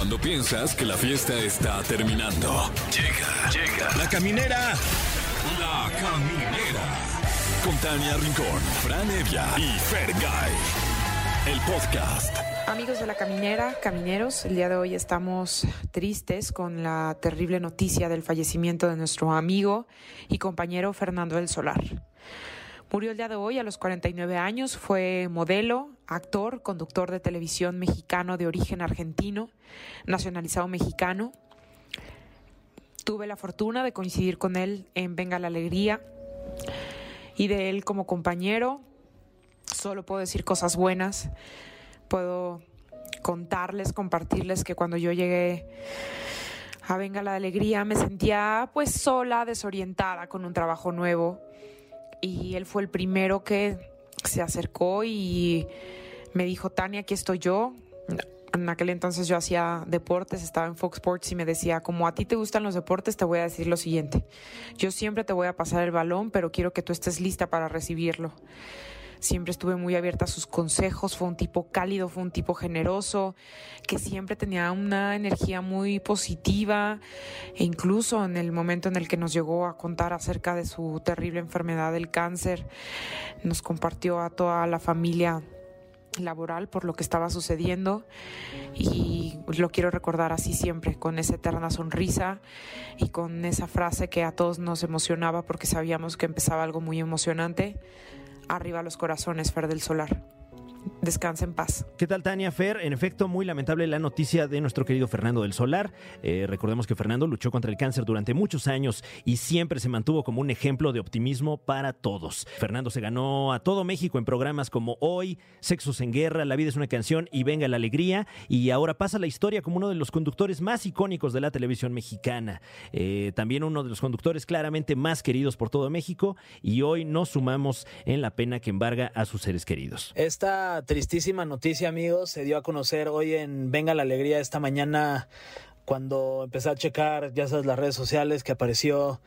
Cuando piensas que la fiesta está terminando. Llega, llega. La caminera. La caminera. Con Tania Rincón, Fran Evia y Fergay. El podcast. Amigos de la caminera, camineros, el día de hoy estamos tristes con la terrible noticia del fallecimiento de nuestro amigo y compañero Fernando del Solar. Murió el día de hoy a los 49 años, fue modelo, actor, conductor de televisión mexicano de origen argentino, nacionalizado mexicano. Tuve la fortuna de coincidir con él en Venga la Alegría y de él como compañero. Solo puedo decir cosas buenas. Puedo contarles, compartirles que cuando yo llegué a Venga la Alegría me sentía pues sola, desorientada con un trabajo nuevo y él fue el primero que se acercó y me dijo, Tania, aquí estoy yo. En aquel entonces yo hacía deportes, estaba en Fox Sports y me decía, como a ti te gustan los deportes, te voy a decir lo siguiente. Yo siempre te voy a pasar el balón, pero quiero que tú estés lista para recibirlo. Siempre estuve muy abierta a sus consejos, fue un tipo cálido, fue un tipo generoso, que siempre tenía una energía muy positiva e incluso en el momento en el que nos llegó a contar acerca de su terrible enfermedad del cáncer, nos compartió a toda la familia laboral por lo que estaba sucediendo y lo quiero recordar así siempre, con esa eterna sonrisa y con esa frase que a todos nos emocionaba porque sabíamos que empezaba algo muy emocionante. Arriba los corazones, Fer del Solar. Descansa en paz. ¿Qué tal, Tania Fer? En efecto, muy lamentable la noticia de nuestro querido Fernando del Solar. Eh, recordemos que Fernando luchó contra el cáncer durante muchos años y siempre se mantuvo como un ejemplo de optimismo para todos. Fernando se ganó a todo México en programas como Hoy, Sexos en Guerra, La vida es una canción y Venga la Alegría. Y ahora pasa la historia como uno de los conductores más icónicos de la televisión mexicana. Eh, también uno de los conductores claramente más queridos por todo México. Y hoy nos sumamos en la pena que embarga a sus seres queridos. Esta tristísima noticia, amigos, se dio a conocer hoy en Venga la Alegría esta mañana cuando empecé a checar, ya sabes, las redes sociales que apareció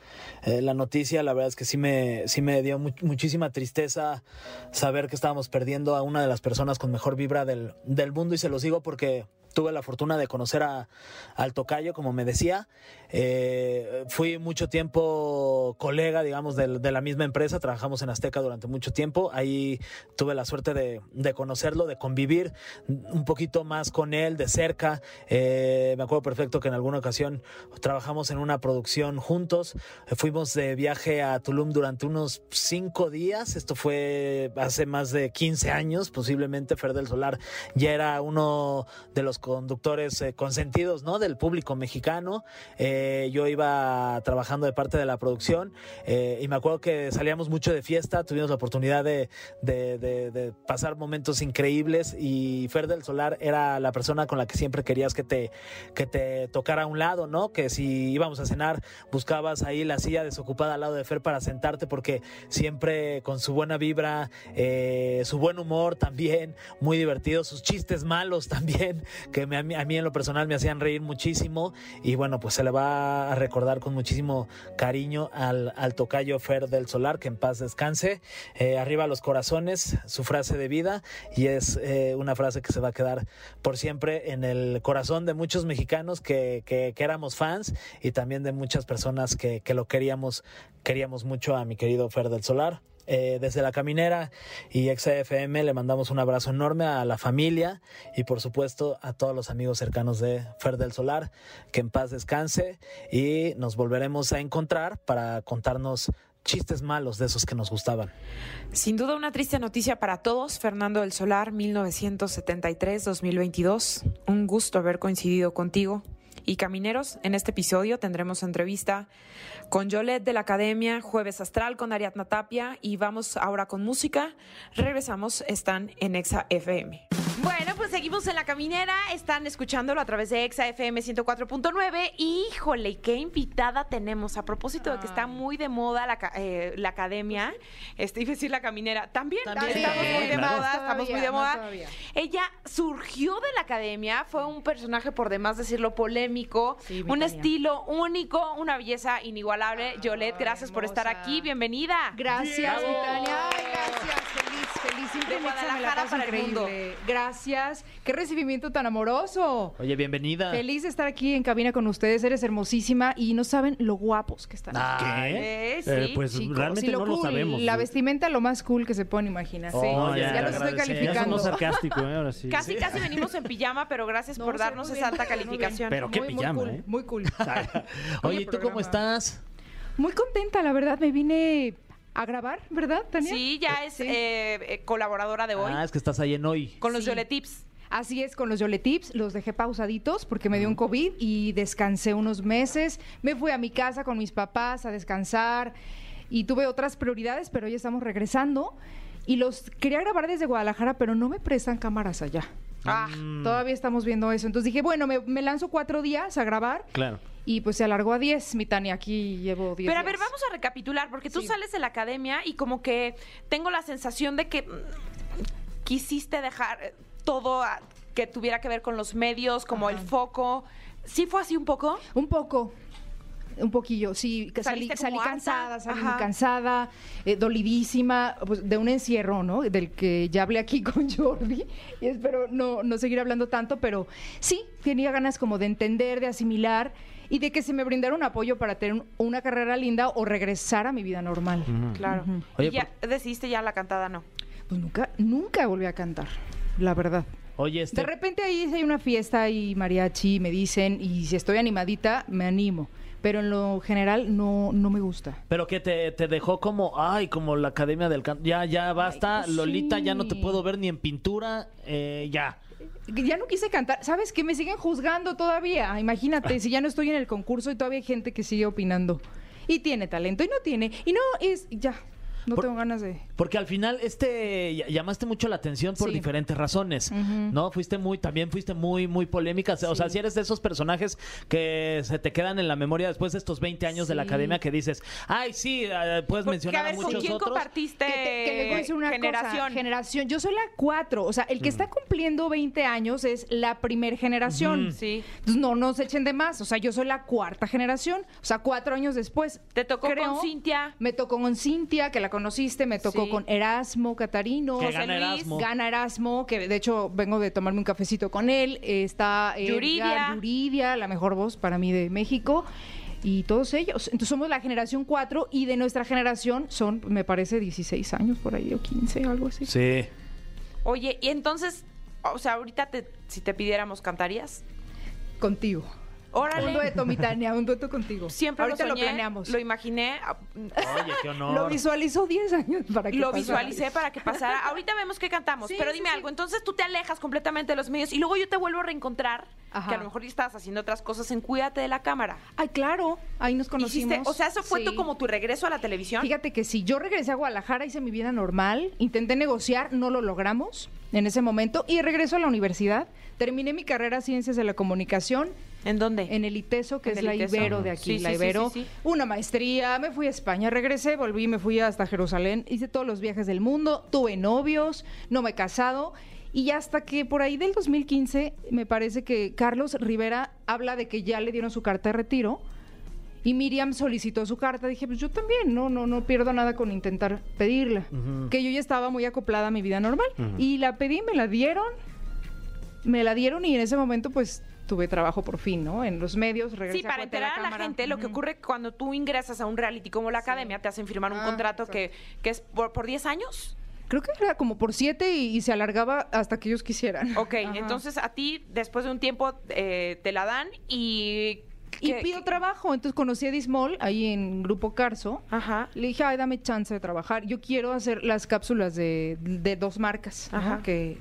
eh, la noticia, la verdad es que sí me, sí me dio muchísima tristeza saber que estábamos perdiendo a una de las personas con mejor vibra del, del mundo y se los digo porque tuve la fortuna de conocer a, al tocayo, como me decía. Eh, fui mucho tiempo colega, digamos, de, la misma empresa. Trabajamos en Azteca durante mucho tiempo. Ahí tuve la suerte de, de conocerlo, de convivir un poquito más con él de cerca. Eh, me acuerdo perfecto que en alguna ocasión trabajamos en una producción juntos. fuimos de viaje a Tulum durante unos cinco días. Esto fue hace más de 15 años, posiblemente. Fer del Solar ya era uno de los conductores eh, consentidos, ¿no? Del público mexicano. Eh, yo iba trabajando de parte de la producción eh, y me acuerdo que salíamos mucho de fiesta, tuvimos la oportunidad de, pasar momentos increíbles y Fer del Solar era la persona con la que siempre querías que te, que te tocara a un lado, ¿no? Que si íbamos a cenar buscabas ahí la silla desocupada al lado de Fer para sentarte porque siempre con su buena vibra, su buen humor también, muy divertido, sus chistes malos también, que me, a, mí, en lo personal me hacían reír muchísimo y bueno, pues se le va a recordar con muchísimo cariño al, tocayo Fer del Solar, que en paz descanse. Eh, arriba los corazones, su frase de vida y es eh, una frase que se va a quedar por siempre en el corazón de muchos mexicanos que, que, que éramos fans y también de muchas personas que, que lo queríamos, queríamos mucho a mi querido Fer del Solar. Eh, desde la caminera y XFM le mandamos un abrazo enorme a la familia y por supuesto a todos los amigos cercanos de Fer del Solar, que en paz descanse y nos volveremos a encontrar para contarnos chistes malos de esos que nos gustaban. Sin duda una triste noticia para todos, Fernando del Solar, 1973-2022. Un gusto haber coincidido contigo. Y camineros, en este episodio tendremos entrevista con Yolette de la Academia, Jueves Astral con Ariadna Tapia y vamos ahora con música. Regresamos, están en Exa FM. Bueno, pues seguimos en la caminera, están escuchándolo a través de Exa FM 104.9. Híjole, qué invitada tenemos. A propósito de que está muy de moda la, eh, la academia, este, iba a decir la caminera, también, también estamos muy de moda, todavía, estamos muy de moda. No Ella surgió de la academia, fue un personaje, por demás decirlo, polémico, sí, un Tania. estilo único, una belleza inigualable. Ay, Yolette, gracias hermosa. por estar aquí, bienvenida. Gracias. Ay, gracias, feliz, feliz siempre De Mexa me la Guadalajara para el mundo. increíble. Gracias. Qué recibimiento tan amoroso. Oye, bienvenida. Feliz de estar aquí en cabina con ustedes. Eres hermosísima y no saben lo guapos que están. Ah, ¿Qué? Eh, sí. Eh, pues Chicos, realmente no lo sabemos. La vestimenta lo más cool que se pueden imaginar. Oh, Sí. ya, ya, te los estoy. Ya calificando. sonó sarcástico, ¿eh? Ahora sí. Casi, casi venimos en pijama, pero gracias No, por darnos esa alta calificación. Pero qué Muy, muy pijama, cool, ¿eh? Muy cool. Oye, ¿y tú cómo estás? Muy contenta, la verdad. Me vine a grabar, ¿verdad, Tania? Sí, ya es Sí. eh, eh, colaboradora de hoy Ah, es que estás ahí en hoy. con los sí. Yole Tips. Así es, con los Yole Tips los dejé pausaditos porque me dio un COVID y descansé unos meses. Me fui a mi casa con mis papás a descansar y tuve otras prioridades, pero ya estamos regresando. Y los quería grabar desde Guadalajara, pero no me prestan cámaras allá. Ah, Todavía estamos viendo eso. Entonces dije, bueno, me, me lanzo cuatro días a grabar Claro. Y pues se alargó a diez. Mi Tania, aquí llevo diez Pero a ver, días. vamos a recapitular, porque tú Sí. sales de la academia y como que tengo la sensación de que mm, quisiste dejar eh, todo a- que tuviera que ver con los medios, como el foco. ¿Sí fue así un poco? Un poco. Un poquillo, sí, que salí, ¿Saliste salí como cansada, salí Ajá. muy cansada, eh, dolidísima, pues, de un encierro, ¿no? Del que ya hablé aquí con Jordi y espero no, no seguir hablando tanto, pero sí, tenía ganas como de entender, de asimilar y de que se me brindara un apoyo para tener un- una carrera linda o regresar a mi vida normal. Claro. Oye, y ya decidiste ya la cantada, ¿no? Pues nunca, nunca volví a cantar, la verdad. Oye, este. De repente ahí hay una fiesta y mariachi, me dicen, y si estoy animadita, me animo. Pero en lo general no, no me gusta. Pero que te, te dejó como, ay, como la Academia del Canto. Ya, ya basta, Ay, pues Lolita, ya no te puedo ver ni en pintura, eh, ya. Ya no quise cantar. ¿Sabes qué? Me siguen juzgando todavía. Imagínate, si ya no estoy en el concurso y todavía hay gente que sigue opinando. Y tiene talento y no tiene. Y no, es ya. No Por- tengo ganas de... Porque al final, este, ll- llamaste mucho la atención por Sí. diferentes razones, ¿no? Fuiste muy, también fuiste muy, muy polémica. O sea, si eres de esos personajes que se te quedan en la memoria después de estos 20 años de la Sí. academia que dices, ay, sí, eh, puedes Porque, mencionar a ver, a ¿con muchos quién otros. compartiste Que, te- que les voy a decir una generación? cosa. Generación. Yo soy la cuatro. O sea, el que está cumpliendo 20 años es la primer generación. Sí. Entonces, no nos echen de más. O sea, yo soy la cuarta generación. O sea, cuatro años después. Te tocó creo, con Cintia. Me tocó con Cintia, que la conociste. Me tocó Sí. con Erasmo Catarino. Que José gana Luis, Erasmo. Gana Erasmo, que de hecho vengo de tomarme un cafecito con él. Eh, Está eh, Yuridia. Edgar Yuridia, la mejor voz para mí de México. Y todos ellos. Entonces somos la generación 4 y de nuestra generación son, me parece, 16 años por ahí o 15, algo así. Sí. Oye, y entonces, o sea, ahorita te, si te pidiéramos, ¿cantarías? Contigo. Un Órale. dueto, mi Tania, un dueto contigo. Siempre Ahorita lo, lo, planeamos. Lo imaginé. Oye, qué honor. Lo visualizó 10 años para que Lo pasara. visualicé para que pasara. Ahorita vemos qué cantamos, Sí, pero dime sí. algo. Entonces tú te alejas completamente de los medios y luego yo te vuelvo a reencontrar, Ajá. que a lo mejor ya estabas haciendo otras cosas en Cuídate de la Cámara. Ay, claro, ahí nos conocimos. Hiciste, o sea, eso fue Sí. tu, como tu regreso a la televisión. Fíjate que si yo regresé a Guadalajara, hice mi vida normal, intenté negociar, no lo logramos en ese momento y regreso a la universidad. Terminé mi carrera en Ciencias de la Comunicación ¿En dónde? en el ITESO, que es el la ITESO. Ibero de aquí, Sí, la sí, sí, Ibero. sí, sí. Una maestría, me fui a España, regresé, volví, me fui hasta Jerusalén, hice todos los viajes del mundo, tuve novios, no me he casado. Y hasta que por ahí del 2015, me parece que Carlos Rivera habla de que ya le dieron su carta de retiro. Y Miriam solicitó su carta. Dije, pues yo también, no, no, no pierdo nada con intentar pedirla. Que yo ya estaba muy acoplada a mi vida normal. Y la pedí, me la dieron. Me la dieron y en ese momento, pues, tuve trabajo por fin, ¿no? En los medios, regresé Sí, para la enterar a la gente, lo que ocurre cuando tú ingresas a un reality como la academia, te hacen firmar un Ah, contrato que, que es por, por 10 años. Creo que era como por siete y, y se alargaba hasta que ellos quisieran. Ok, Ajá. entonces a ti, después de un tiempo, eh, te la dan y... Y ¿qué- pido qué- trabajo. Entonces conocí a Dismol ahí en Grupo Carso. Ajá. Le dije, ay, dame chance de trabajar. Yo quiero hacer las cápsulas de, de dos marcas. Ajá. que,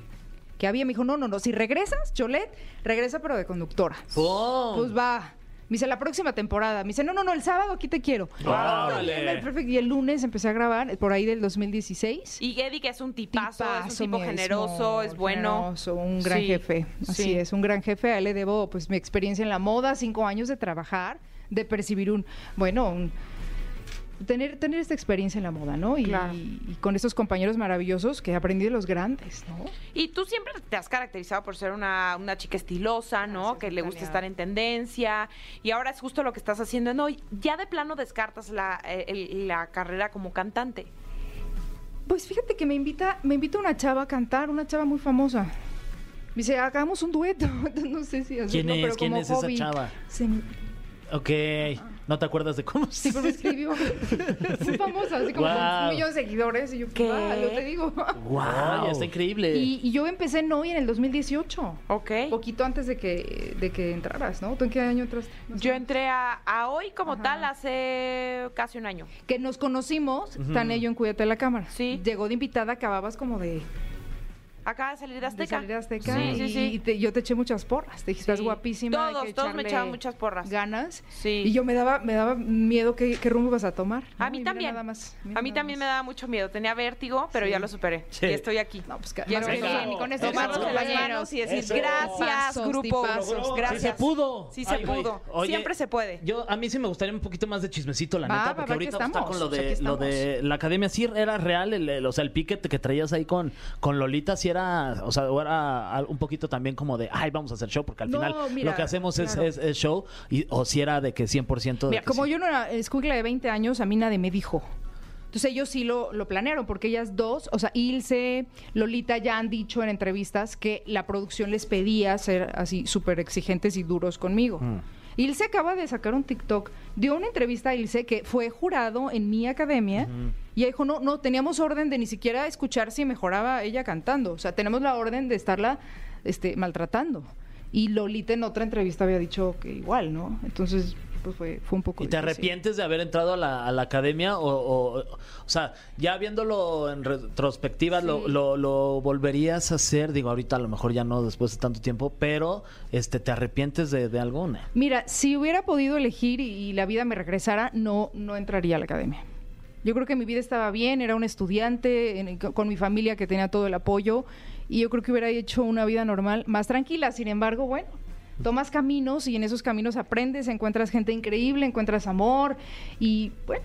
que había. Me dijo, no, no, no. Si regresas, Cholet, regresa pero de conductora. ¡Pum! Pues va. Me dice, la próxima temporada. Me dice, no, no, no, el sábado aquí te quiero. Órale. Perfecto. Y el lunes empecé a grabar, por ahí del 2016. Y Eddie, que es un tipazo, es Tipazo, un tipo generoso, es bueno. generoso, un gran Sí, jefe. Así sí. es, un gran jefe. A él le debo pues mi experiencia en la moda, cinco años de trabajar, de percibir un, bueno, un- tener, tener esta experiencia en la moda, ¿no? Y, Claro. y con estos compañeros maravillosos que aprendí de los grandes, ¿no? Y tú siempre te has caracterizado por ser una, una chica estilosa, ¿no? Gracias, que le gusta estar en tendencia. Y ahora es justo lo que estás haciendo en hoy. Ya de plano descartas la, eh, el- la carrera como cantante. Pues fíjate que me invita, me invita una chava a cantar, una chava muy famosa. Me dice, hagamos un dueto. no sé si hacerlo, ¿Quién es? pero ¿Quién como es esa chava? Se- Ok. ¿No te acuerdas de cómo Sí, pero me escribió. Muy famosa, así como con un millón de seguidores. Y yo, ¿Qué? ¿qué? Lo te digo. Wow, está increíble. Y, y yo empecé en Noy en el 2018. Ok. Poquito antes de que, de que entraras, ¿no? ¿Tú en qué año entraste? No sé. Yo entré a, a hoy como Ajá. tal hace casi un año. Que nos conocimos, Tania y yo en Cuídate de la Cámara. Sí. Llegó de invitada, acababas como de, Acaba de salir de de Azteca. salir de Azteca. Sí, sí, y, sí. y te- yo te eché muchas porras. Te dije, estás Sí. guapísima. hay Todos, que todos me echaban muchas porras. Ganas. Sí. Y yo me daba, me daba miedo qué, qué rumbo vas a tomar. A ¿no? mí Y también. nada más, a mí nada también me daba mucho miedo. Tenía vértigo, pero ya lo superé. Sí. Y estoy aquí. No, pues que- Quiero que ni con eso. tomarlos de las manos y decir Eso. gracias, Tipazos, grupo. tipazos. Gracias. Sí se pudo. Sí se Ay, pudo. Oye, Siempre se puede. Yo, a mí sí me gustaría un poquito más de chismecito, la Va, neta, va, porque va, ahorita aquí está estamos, con lo aquí de, lo de la academia. Sí era real, el- o sea, el piquete que traías ahí con, con Lolita, sí era, o sea, o era un poquito también como de, ay, vamos a hacer show, porque al No, final mira, lo que hacemos es, claro. es- es show, y, o si era de que 100% de Mira, que como sí. yo no era escuela de 20 años, a mí nadie me dijo. Entonces ellos sí lo, lo planearon, porque ellas dos, o sea, Ilse, Lolita ya han dicho en entrevistas que la producción les pedía ser así súper exigentes y duros conmigo. Ilse acaba de sacar un TikTok, dio una entrevista a Ilse que fue jurado en mi academia y dijo, no, no, teníamos orden de ni siquiera escuchar si mejoraba ella cantando, o sea, tenemos la orden de estarla este, maltratando. Y Lolita en otra entrevista había dicho que igual, ¿no? Entonces, pues fue, fue un poco ¿Y te difícil. arrepientes de haber entrado a la, a la academia? O, o, o sea, ya viéndolo en retrospectiva, lo, Sí. lo, lo volverías a hacer? Digo, ahorita a lo mejor ya no después de tanto tiempo, pero este ¿te arrepientes de, de alguna? Mira, si hubiera podido elegir y, y la vida me regresara, no, no entraría a la academia. Yo creo que mi vida estaba bien, era un estudiante, en- con mi familia que tenía todo el apoyo, y yo creo que hubiera hecho una vida normal, más tranquila. Sin embargo, bueno, tomas caminos y en esos caminos aprendes, encuentras gente increíble, encuentras amor y, bueno,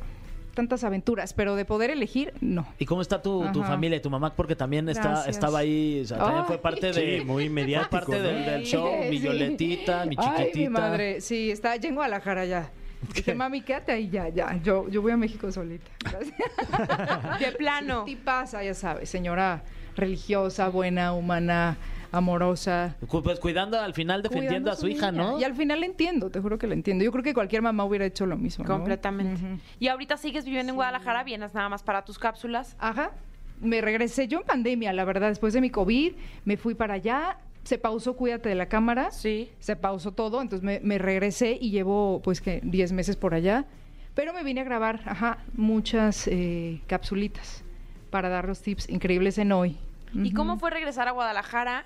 tantas aventuras, pero de poder elegir, no. ¿Y cómo está tu, tu familia y tu mamá? Porque también está, estaba ahí, o sea, también fue parte de... Sí, muy mediático, parte ¿no? del, del show, mi. Violetita, mi chiquitita. Ay, mi madre, sí, está ya en Guadalajara ya. Dije, mami, quédate ahí ya, ya. Yo, yo voy a México solita. De plano. ¿Qué pasa? Ya sabes, señora religiosa, buena, humana, amorosa. Pues cuidando al final defendiendo cuidando a su hija, niña. ¿no? Y al final la entiendo, te juro que la entiendo. Yo creo que cualquier mamá hubiera hecho lo mismo. ¿no? Completamente. Y ahorita sigues viviendo en Guadalajara, vienes nada más para tus cápsulas. Ajá. Me regresé yo en pandemia, la verdad, después de mi COVID, me fui para allá, se pausó Cuídate de la cámara. Sí. se pausó todo, entonces me, me regresé y llevo pues que 10 meses por allá, pero me vine a grabar, ajá, muchas eh, capsulitas para dar los tips increíbles en hoy. ¿Y cómo fue regresar a Guadalajara?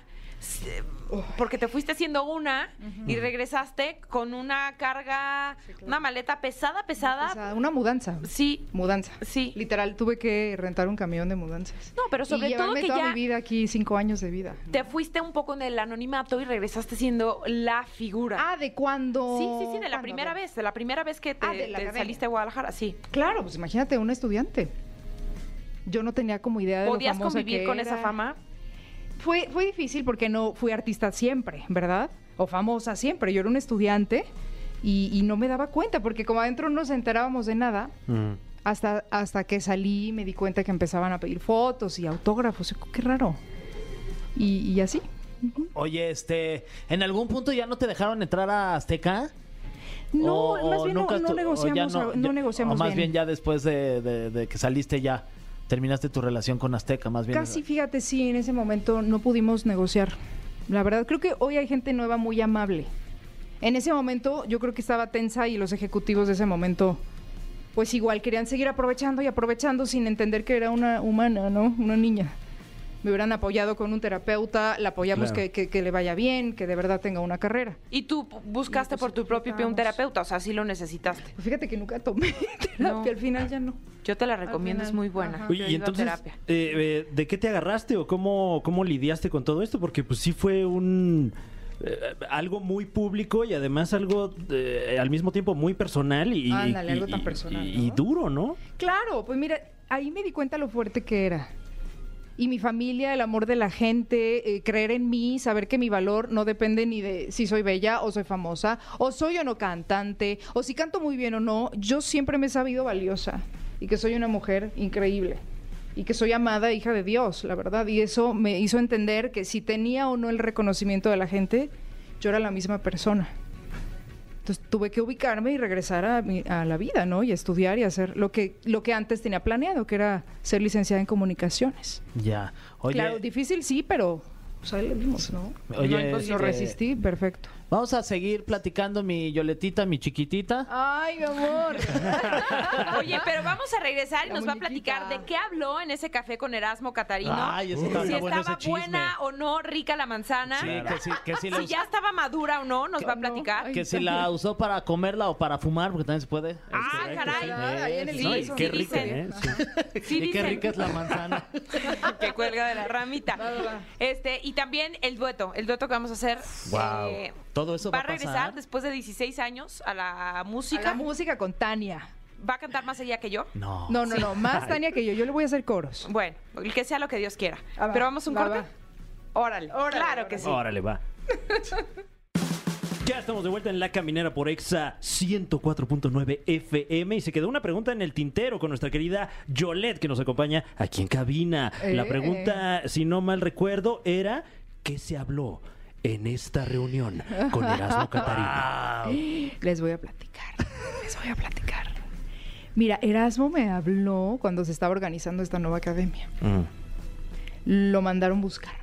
Porque te fuiste haciendo una y regresaste con una carga, una maleta pesada, pesada. O sea, una mudanza. Sí, Mudanza. Sí. Literal, tuve que rentar un camión de mudanzas. No, pero sobre y todo que toda ya mi vida aquí, cinco años de vida. te fuiste un poco en el anonimato y regresaste siendo la figura. Ah, ¿de cuándo? sí, sí, sí, de la ¿Cuándo? primera vez, de la primera vez que te, Ah, de la te saliste de Guadalajara, sí. Claro, pues imagínate, un estudiante. Yo no tenía como idea de lo ¿Podías famosa convivir que con esa fama? Fue, fue difícil porque no fui artista siempre, ¿verdad? O famosa siempre. Yo era un estudiante y, y no me daba cuenta porque como adentro no nos enterábamos de nada. Mm. Hasta, hasta que salí me di cuenta que empezaban a pedir fotos y autógrafos. Qué raro. Y, y así. Oye, este, ¿en algún punto ya no te dejaron entrar a Azteca? No, O- más bien no, nunca no negociamos, ya no, ya- negociamos o más bien. bien. ya después de, de- de que saliste ya terminaste tu relación con Azteca, más bien. Casi, fíjate, sí, en ese momento no pudimos negociar. La verdad, creo que hoy hay gente nueva muy amable. En ese momento yo creo que estaba tensa y los ejecutivos de ese momento, pues igual querían seguir aprovechando y aprovechando sin entender que era una humana, ¿no? Una niña. Me hubieran apoyado con un terapeuta, la apoyamos Claro. que, que- que le vaya bien, que de verdad tenga una carrera. Y tú buscaste Y, pues, por tu propio pie un terapeuta, o sea, sí lo necesitaste. Pues fíjate que nunca tomé terapia, No. al final ya no. Yo te la recomiendo, es muy buena. ajá. Oye, y entonces, terapia. eh, eh, ¿de qué te agarraste o cómo, cómo lidiaste con todo esto? Porque pues sí fue un... eh, algo muy público y además algo eh, al mismo tiempo muy personal y, Ándale, y- algo tan personal, y- y ¿no? duro, ¿no? Claro, pues mira, ahí me di cuenta lo fuerte que era. Y mi familia, el amor de la gente, eh, creer en mí, saber que mi valor no depende ni de si soy bella o soy famosa, o soy o no cantante, o si canto muy bien o no. Yo siempre me he sabido valiosa y que soy una mujer increíble. y que soy amada hija de Dios, la verdad. Y eso me hizo entender que si tenía o no el reconocimiento de la gente, yo era la misma persona. Entonces tuve que ubicarme y regresar a, mi- a la vida, ¿no? Y estudiar y hacer lo que, lo que antes tenía planeado, que era ser licenciada en comunicaciones. Ya. Oye, Claro, difícil sí, pero pues ahí le dimos, ¿no? Oye, No, pues, lo este- resistí, perfecto. Vamos a seguir platicando mi Yoletita, mi chiquitita. Ay, mi amor. Oye, pero vamos a regresar y La nos va a muñequita. platicar de qué habló en ese café con Erasmo Catarino. Ay, ese está- si está bueno estaba ese chisme. buena o no rica la manzana. Sí, que sí, que sí le Si ya estaba madura o no, nos va a platicar. Ay, Que si la usó para comerla o para fumar, porque también se puede. Ah, Este, caray. Ah, ahí en el Sí, No, y piso. qué sí dicen. ¿eh? Sí. Sí, y qué dicen. rica es la manzana. que cuelga de la ramita. Este, y también el dueto, el dueto que vamos a hacer. Wow. eh, Todo eso va, va a regresar pasar. después de 16 años a la A música. la música con Tania. Va a cantar más ella que yo. No. No, no, no, más Tania que yo. Yo le voy a hacer coros. Bueno, el que sea lo que Dios quiera. Ah, va. Pero vamos a un Va, corte. va. Órale, Órale, claro que sí. Órale, va. Ya estamos de vuelta en La Caminera por Exa 104.9 FM y se quedó una pregunta en el tintero con nuestra querida Yolette que nos acompaña aquí en cabina. La Eh. pregunta, si no mal recuerdo, era ¿qué se habló en esta reunión con Erasmo Catarino? Les voy a platicar. Les voy a platicar. Mira, Erasmo me habló cuando se estaba organizando esta nueva academia. Mm. Lo mandaron buscarme.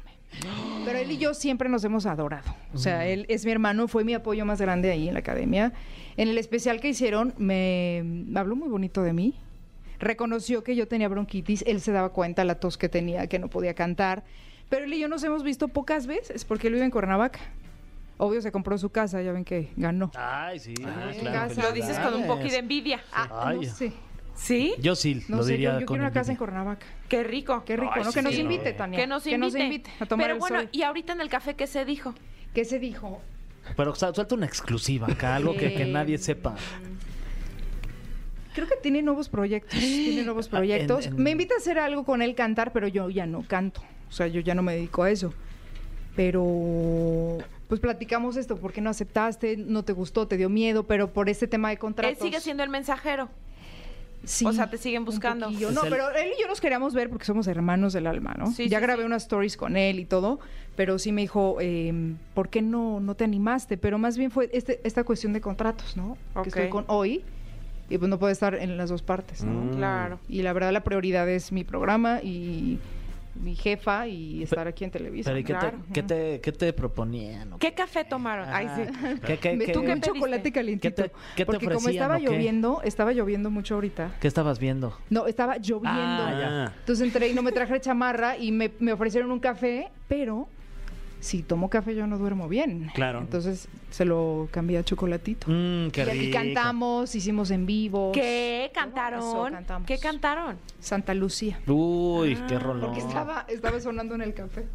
Pero él y yo siempre nos hemos adorado. O sea, él es mi hermano, fue mi apoyo más grande ahí en la academia. En el especial que hicieron, me, me habló muy bonito de mí. Reconoció que yo tenía bronquitis. Él se daba cuenta la tos que tenía, que no podía cantar. Pero él y yo nos hemos visto pocas veces porque él vive en Cuernavaca. Obvio, se compró su casa, ya ven que ganó. Ay, sí. Ah, Sí, claro. Lo dices con un poquito de envidia. Ah, Ay. no sé. ¿Sí? Yo sí No lo sé, diría yo, yo con quiero una casa en. Cuernavaca. Qué rico. Qué rico, Ay, ¿no? sí, que nos sí, invite, no. Tania. Que nos invite. a tomar Pero el bueno, sol. y ahorita en el café, ¿qué se dijo? ¿Qué se dijo? Pero su- suelta una exclusiva acá, algo que, que nadie sepa. Creo que tiene nuevos proyectos. tiene nuevos proyectos. en- en- Me invita a hacer algo con él cantar, pero yo ya no canto. O sea, yo ya no me dedico a eso. Pero pues platicamos esto, ¿por qué no aceptaste? ¿No te gustó? ¿Te dio miedo? Pero por este tema de Él contratos. sigue siendo el mensajero. Sí, o sea, te siguen buscando. Es No, pero él y yo nos queríamos ver porque somos hermanos del alma, ¿no? Sí, ya sí, grabé sí. unas stories con él y todo, pero sí me dijo, eh, ¿por qué no, no te animaste? Pero más bien fue este, esta cuestión de contratos, ¿no? Ok. Que estoy con hoy y pues no puedo estar en las dos partes, ¿no? Mm. Claro. Y la verdad la prioridad es mi programa y mi jefa y estar aquí en Televisa. Pero ¿y qué, claro. te, qué, te, qué te proponían? ¿Qué café tomaron? Ay, sí. Ah, ¿Qué, qué, Me qué- un chocolate calientito. ¿Qué te- qué te porque como estaba lloviendo, estaba lloviendo mucho ahorita. qué estabas viendo? No, estaba lloviendo. Ah, Entonces entré y no me traje chamarra y me, me ofrecieron un café, pero si tomo café yo no duermo bien. Claro. Entonces se lo cambié a chocolatito. Mmm, qué y aquí rico. cantamos, hicimos en vivo. ¿Qué Eso, cantaron? cantamos. ¿Qué cantaron? Santa Lucía. Uy, qué Ah, rolón. Porque estaba, estaba sonando en el café.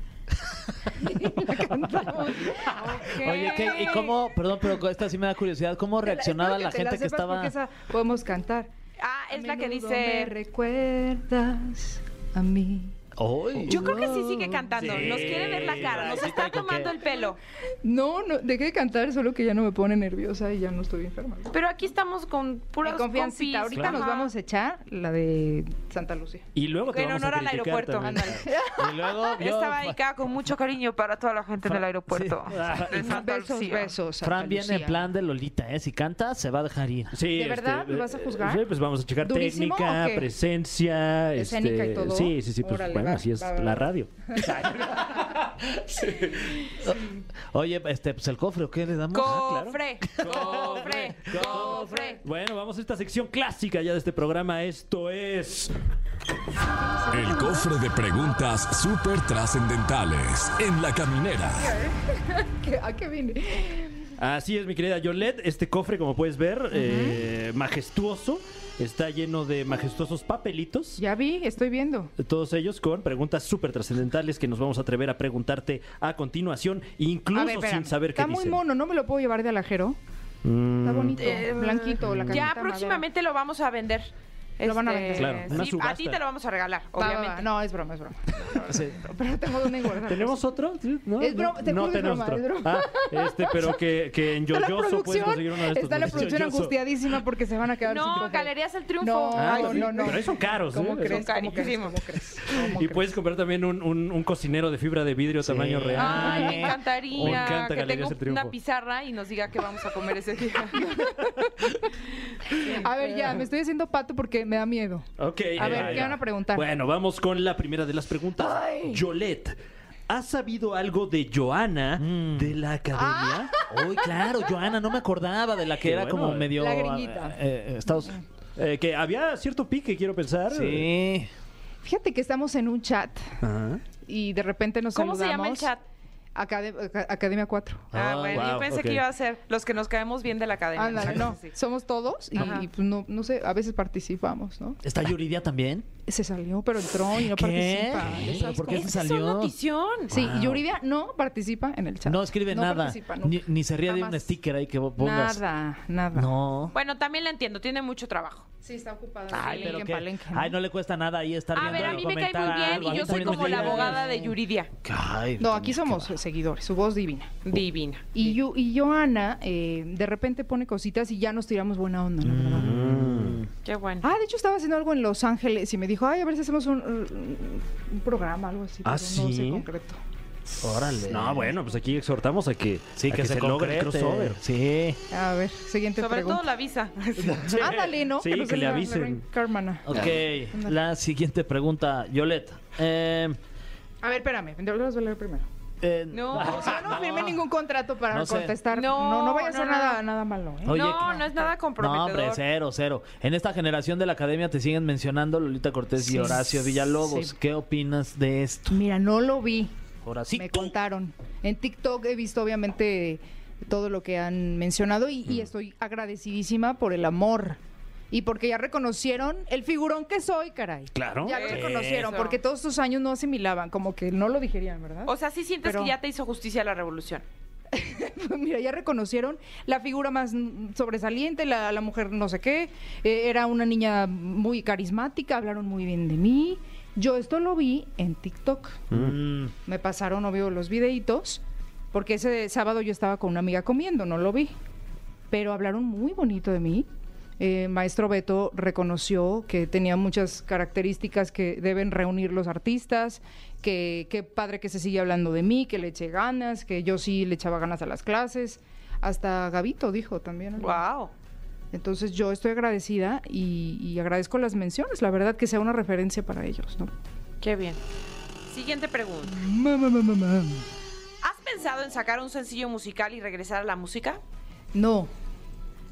Y la cantamos. Oye, ¿qué, ¿y cómo? Perdón, pero esta sí me da curiosidad. ¿Cómo reaccionaba la te gente que estaba...? Esa podemos cantar. Ah, es A la que menudo Me dice... recuerdas a mí. Yo creo que sí sigue cantando. Sí. Nos quiere ver la cara. Nos está tomando que- el pelo. No, no, dejé de cantar, solo que ya no me pone nerviosa y ya no estoy enferma. Pero aquí estamos con confiancita. compis. Ahorita nos vamos a echar la de Santa Lucía. Y luego te En vamos honor a al aeropuerto. Y luego yo... Estaba dedicada con mucho cariño para toda la gente en el aeropuerto. Sí. de Santa besos, Lucía. besos. Santa Fran viene en plan de Lolita, ¿eh? Si canta, se va a dejar ir. Sí, ¿De verdad? ¿Me vas a juzgar? Sí, pues vamos a checar ¿Durísimo técnica, presencia. Escénica y este, todo. Sí, sí, sí. Pues Así es va, va, la radio. Oye, este, pues el cofre, ¿o qué le damos? Ah, claro. Cofre, cofre, cofre. Bueno, vamos a esta sección clásica ya de este programa. Esto es. El cofre de preguntas súper trascendentales en la caminera. ¿Qué- ¿A qué vine? Así es, mi querida Yolette. Este cofre, como puedes ver, eh, majestuoso. Está lleno de majestuosos papelitos. Ya vi, estoy viendo. Todos ellos con preguntas súper trascendentales que nos vamos a atrever a preguntarte a continuación, incluso A ver, espérame. sin saber qué Está muy dicen. mono, ¿no me lo puedo llevar de alajero? Mm, Está bonito, Eh, blanquito, la Ya cajita madera. próximamente lo vamos a vender. Lo van a Este, vender. Claro, una sí, a ti te lo vamos a regalar, Va, va, va. obviamente. No, es broma, es broma. Sí. Pero tengo una igualdad. ¿Tenemos otro? ¿Sí? ¿No? Es broma, te no tenemos broma, otro. es broma. Ah, este, pero que, que en Está la Yoyoso puedes producción, conseguir uno de estos. está la ¿no? producción Yoyoso. angustiadísima porque se van a quedar sin No. Galerías El Triunfo. No, Ah, sí. no, no. Pero ahí son caros, ¿Cómo ¿eh? crees? Son ¿Cómo crees? carísimos. ¿Cómo crees? ¿Cómo Y crees? puedes comprar también un, un, un cocinero de fibra de vidrio tamaño real. Ay, me Me encantaría encanta que Galerías tenga El Triunfo. una pizarra y nos diga qué vamos a comer ese día. A ver, ya, me estoy haciendo pato porque me da miedo. Ok. A ver, ¿qué van a preguntar? Bueno, vamos con la primera de las preguntas. Yolette, ¿has sabido algo de Joana Mm. de la academia? Uy, claro, Joana, no me acordaba de la que Qué era bueno. como medio. La gringuita. eh, eh, Estados Eh, que había cierto pique, quiero pensar. Sí. Fíjate que estamos en un chat Ajá. y de repente nos ¿Cómo se llama el saludamos. chat? Aca- Academia 4. Ah, Ah, bueno, wow, yo pensé que iba a ser los que nos caemos bien de la academia. No, sí, sí. somos todos y, pues no, no sé, a veces participamos, ¿no? ¿Está Yuridia también? Se salió, pero entró y no ¿Qué? participa. ¿Pero ¿Ya sabes por qué se Es salió? notición. Sí, Wow. y Yuridia no participa en el chat. No escribe No nada. Ni, ni se ríe de un sticker ahí que pongas. Nada, nada. No. Bueno, también la entiendo, tiene mucho trabajo. Sí, está ocupada. Ay, Sí, pero en qué- Palenque, Ay, no le cuesta nada ahí estar A viendo ver, a mí me cae muy bien algo. Y yo soy como la abogada de Yuridia. Ay, No, aquí somos está. seguidores, su voz divina. Divina. Y, yo, y Joana eh, de repente pone cositas y ya nos tiramos buena onda, la verdad. Mm. Qué bueno. Ah, de hecho estaba haciendo algo en Los Ángeles y me dijo, ay, a ver si hacemos un, un programa, algo así. ¿Ah, pero No sí? sé concreto. Órale. No, bueno, pues aquí exhortamos a que, Sí, a que, se, logre el concrete. crossover. Sí. A ver, siguiente Sobre pregunta. todo la visa. Ándale, ¿no? Sí, que den le avisen. green card, mana. Ok, Ándale. la siguiente pregunta, Yolette. Eh, A ver, espérame, yo los voy a leer primero. Eh, No, O sea, no firmé ningún contrato para No sé. contestar. No, No, no, vaya a no, ser no, nada, no. nada malo, ¿eh? Oye, no, no es nada No, comprometedor. hombre, cero, cero. En esta generación de la academia te siguen mencionando Lolita Cortés Sí, y Horacio Villalobos. sí. ¿Qué opinas de esto? Mira, no lo vi. Horacio. Me contaron. En TikTok he visto, obviamente, todo lo que han mencionado y, Mm. y estoy agradecidísima por el amor. Y porque ya reconocieron el figurón que soy, caray. Claro. Ya lo Eso. reconocieron, porque todos estos años no asimilaban, como que no lo digerían, ¿verdad? O sea, sí sientes Pero- que ya te hizo justicia la revolución. Mira, ya reconocieron la figura más sobresaliente, la, la mujer no sé qué, eh, era una niña muy carismática, hablaron muy bien de mí. Yo esto lo vi en TikTok. Mm, Me pasaron, obvio, los videitos, porque ese sábado yo estaba con una amiga comiendo, no lo vi. Pero hablaron muy bonito de mí. Eh, Maestro Beto reconoció que tenía muchas características que deben reunir los artistas, que qué padre que se sigue hablando de mí, que le eché ganas, que yo sí le echaba ganas a las clases. Hasta Gavito dijo también. algo. Wow. Entonces yo estoy agradecida y, y agradezco las menciones, la verdad que sea una referencia para ellos, ¿no? Qué bien. Siguiente pregunta. ¿Has pensado en sacar un sencillo musical y regresar a la música? No,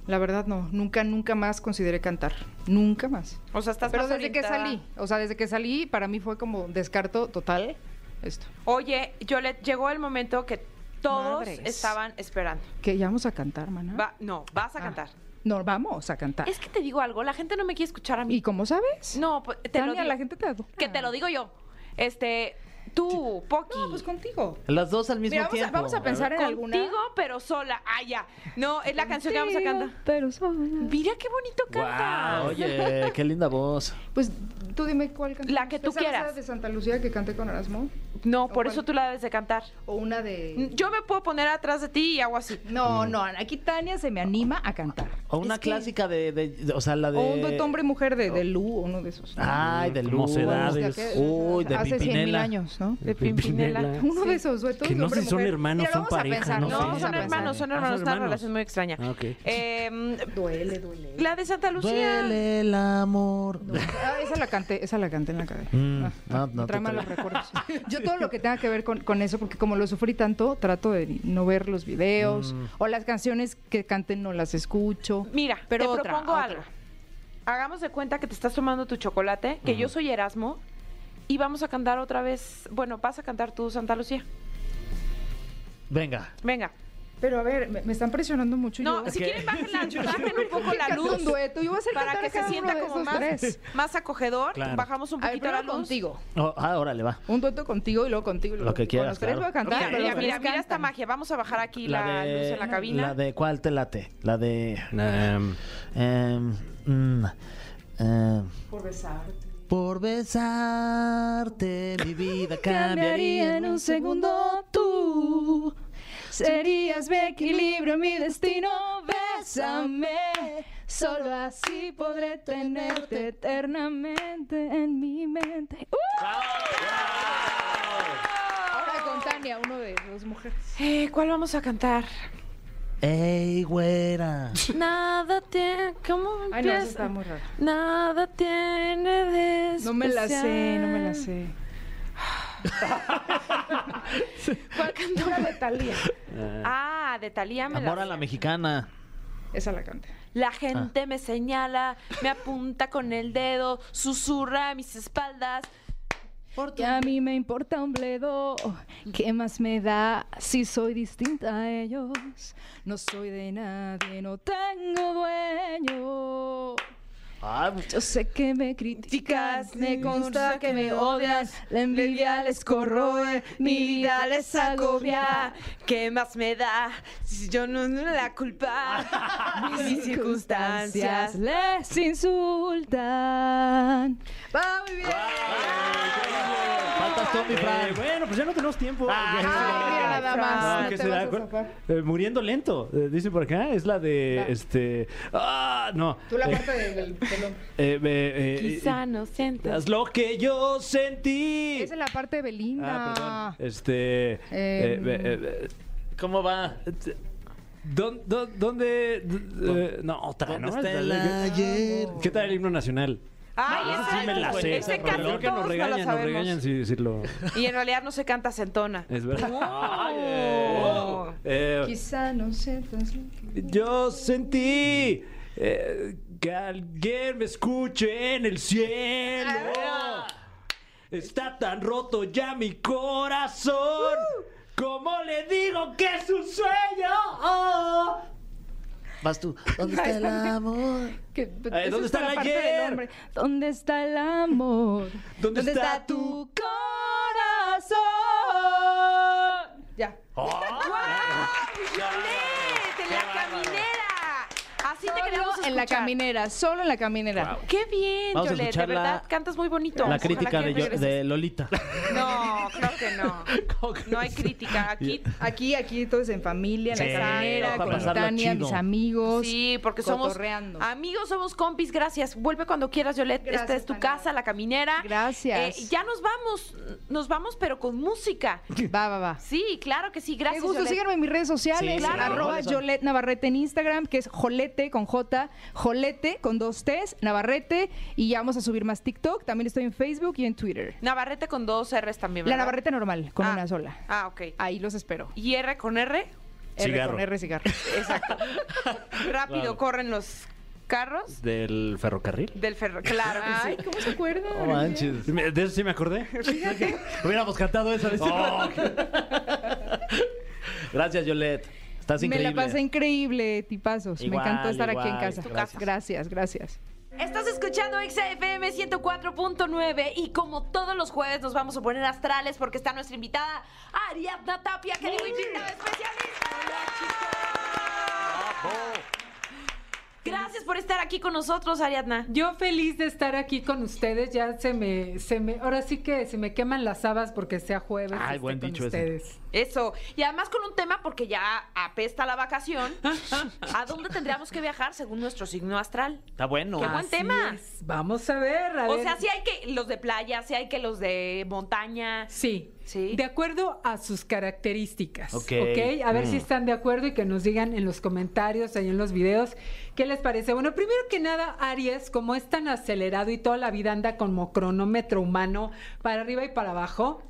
la verdad no, nunca, nunca más consideré cantar, nunca más. O sea, estás Pero más desde que salí, o sea, desde que salí, para mí fue como descarto total esto. Oye, Yolet, llegó el momento que todos Madres. estaban esperando. Que ya vamos a cantar, mana. Va- no, vas a Ah. cantar. No, vamos a cantar. Es que te digo algo, la gente no me quiere escuchar a mí. ¿Y cómo sabes? No, pues, te lo Tania, digo. la gente te adora. Que te lo digo yo. Este, tú, Poki. No, pues contigo. Las dos al mismo Mira, vamos a- tiempo. vamos a pensar en alguna. Contigo, pero sola. Ah, ya. No, es la canción que vamos a cantar. Pero sola. Mira qué bonito canta. Guau, oye, qué linda voz. Pues tú dime cuál cantas. La que tú ¿Esa- esa quieras. de Santa Lucía que canté con Erasmo? No, ¿O por cuál? eso tú la debes de cantar. ¿O una de...? Yo me puedo poner atrás de ti y hago así. No, no, aquí Tania se me anima a cantar. O una Es que- clásica de, de- de- o sea, la de... O un dueto hombre-mujer de, de Lu, uno de esos. Ay, de. Mocedades. Aquel- Uy, de Hace 100 mil años, ¿no? De Pimpinela. Uno de esos duetos Que no sé si son hermanos, son pareja, pensar, no son hermanos, son Ah, son hermanos. Una relación muy extraña. Ah. Eh, Duele, duele. la de Santa Lucía. Duele el amor. Ah, esa la canté, esa la canté en la cadena. Mm, Ah, no, no trae malos recuerdos. Yo todo lo que tenga que ver con, con eso, porque como lo sufrí tanto, trato de no ver los videos Mm. o las canciones que canten no las escucho. Mira, Pero te otra, propongo otra. algo. Hagamos de cuenta que te estás tomando tu chocolate, que yo soy Erasmo, y vamos a cantar otra vez. Bueno, vas a cantar tú Santa Lucía. Venga. Venga. Pero a ver, me, me están presionando mucho. No, yo- si quieren bajen, la- bajen un poco la luz un dueto. Yo voy a hacer para que se sienta como más, tres. más acogedor. Claro. Bajamos un A ver, poquito la luz. contigo. Oh, ah, órale, va. Un dueto contigo y luego contigo. y luego Lo que quieras, Con los tres claro. voy a cantar. Mira, mira, esta magia. Vamos a bajar aquí la, luz en la cabina. La de cuál te late? La de... Um, em, mm, Eh, Por besarte. Por besarte, mi vida cambiaría en un segundo tú. Serías mi equilibrio, mi destino. Bésame. Solo así podré tenerte eternamente en mi mente. ¡Uh! Ahora con Tania, uno de dos mujeres. Eh, ¿Cuál vamos a cantar? Ey, güera. Nada tiene. ¿Cómo Ay, no, eso empieza? está muy raro. Nada tiene de No me la sé, especial. no me la sé. ¿Cuál cantó? Una de Thalía. Ah, de Talía me Amor la a la mexicana. Esa la canta. La gente me señala, me apunta con el dedo, susurra a mis espaldas. Que a mí me importa un bledo. ¿Qué más me da si soy distinta a ellos? No soy de nadie, no tengo dueño. Ah, Yo sé que me criticas, me consta que me odias, la envidia les corroe, mi vida les agobia. ¿Qué más me da si yo no no la culpa? Mis circunstancias. les insultan. Va muy bien. faltas tú, mi Fran. Eh, bueno, pues ya no tenemos tiempo. Ah, Eh, mira nada más. No, ¿qué Te será? vas a zafar. Eh, muriendo lento, eh, dice por acá. Es la de este. Ah, no. Tú la Eh, parte del, eh, eh, eh, Quizá no sientas. haz lo que yo sentí. Esa es la parte de Belinda. Ah, perdón. Este. eh, Em. eh, eh, ¿Cómo va? ¿dó- dó- ¿Dónde? eh, no, otra, ¿Dónde ¿no? está el ayer? ¿Qué tal el himno nacional? Ay, Ese ese, sí me la sé. ese Creo que nos no regañan, nos sabemos. regañan si decirlo. Y en realidad no se canta centona. Es verdad. Oh. eh, eh, Quizá no sepas lo que... Yo sentí eh, que alguien me escuche en el cielo. Está tan roto ya mi corazón. ¿Cómo le digo que es un sueño? Vas tú. ¿Dónde está el amor? Que- ¿dónde eso es está el ayer? ¿Dónde está el amor? ¿Dónde está tu corazón? Ya. ¡Violet! ¡En la caminera! Así te queremos Solo en la caminera, solo en la caminera. ¡Qué bien, Vamos a Yolette! De escuchar la- verdad, cantas muy bonito. La Ojalá crítica que de, yo- regreses. de Lolita. No, creo que no. No hay crítica. Aquí Aquí, aquí todos en familia, en Sí, la caminera, para con pasarla Tania, chido. mis amigos. Sí, porque somos cotorreando. amigos, somos compis, gracias. Vuelve cuando quieras, Yolette. Gracias, Esta es tu Tania. casa, la caminera. Gracias. Eh, ya nos vamos, nos vamos, pero con música. Va, va, va. Sí, claro que sí, gracias. Gusto, Yolette. síganme en mis redes sociales, Sí. Yolette Navarrete en Instagram, que es Jolete con J, Jolete con dos T's, Navarrete, y ya vamos a subir más TikTok, también estoy en Facebook y en Twitter. Navarrete con dos R's también. La ¿verdad? Navarrete normal, con Ah. una sola. Ah, ok. Ahí los espero. ¿Y R con R? R Cigarro. con R cigarro. Exacto. Rápido Claro. corren los carros ¿Del ferrocarril? del ferro. Claro que Ay. ¿cómo se acuerdan? No manches. Me- ¿De eso sí me acordé? Hubiéramos cantado. Oh, Gracias, Yolette. Estás Me la pasé increíble, tipazos. Igual, Me encantó estar aquí en casa. Gracias, gracias. Estás escuchando XFM 104.9 y como todos los jueves nos vamos a poner astrales porque está nuestra invitada Ariadna Tapia, que digo invitada especialista. Gracias por estar aquí con nosotros, Ariadna. Yo feliz de estar aquí con ustedes. Ya se me, se me, ahora sí que se me queman las habas porque sea jueves. Ay, buen con dicho ese. ustedes. Eso. Y además con un tema porque ya apesta la vacación. ¿A dónde tendríamos que viajar según nuestro signo astral? Está bueno. Qué buen Así tema. es. Vamos a ver. a O ver. sea, sí hay que los de playa, sí hay que los de montaña. Sí. Sí. De acuerdo a sus características. Ok. Ok. A ver Mm. si están de acuerdo y que nos digan en los comentarios, ahí en los videos, qué les parece. Bueno, primero que nada, Aries, como es tan acelerado y toda la vida anda como cronómetro humano para arriba y para abajo.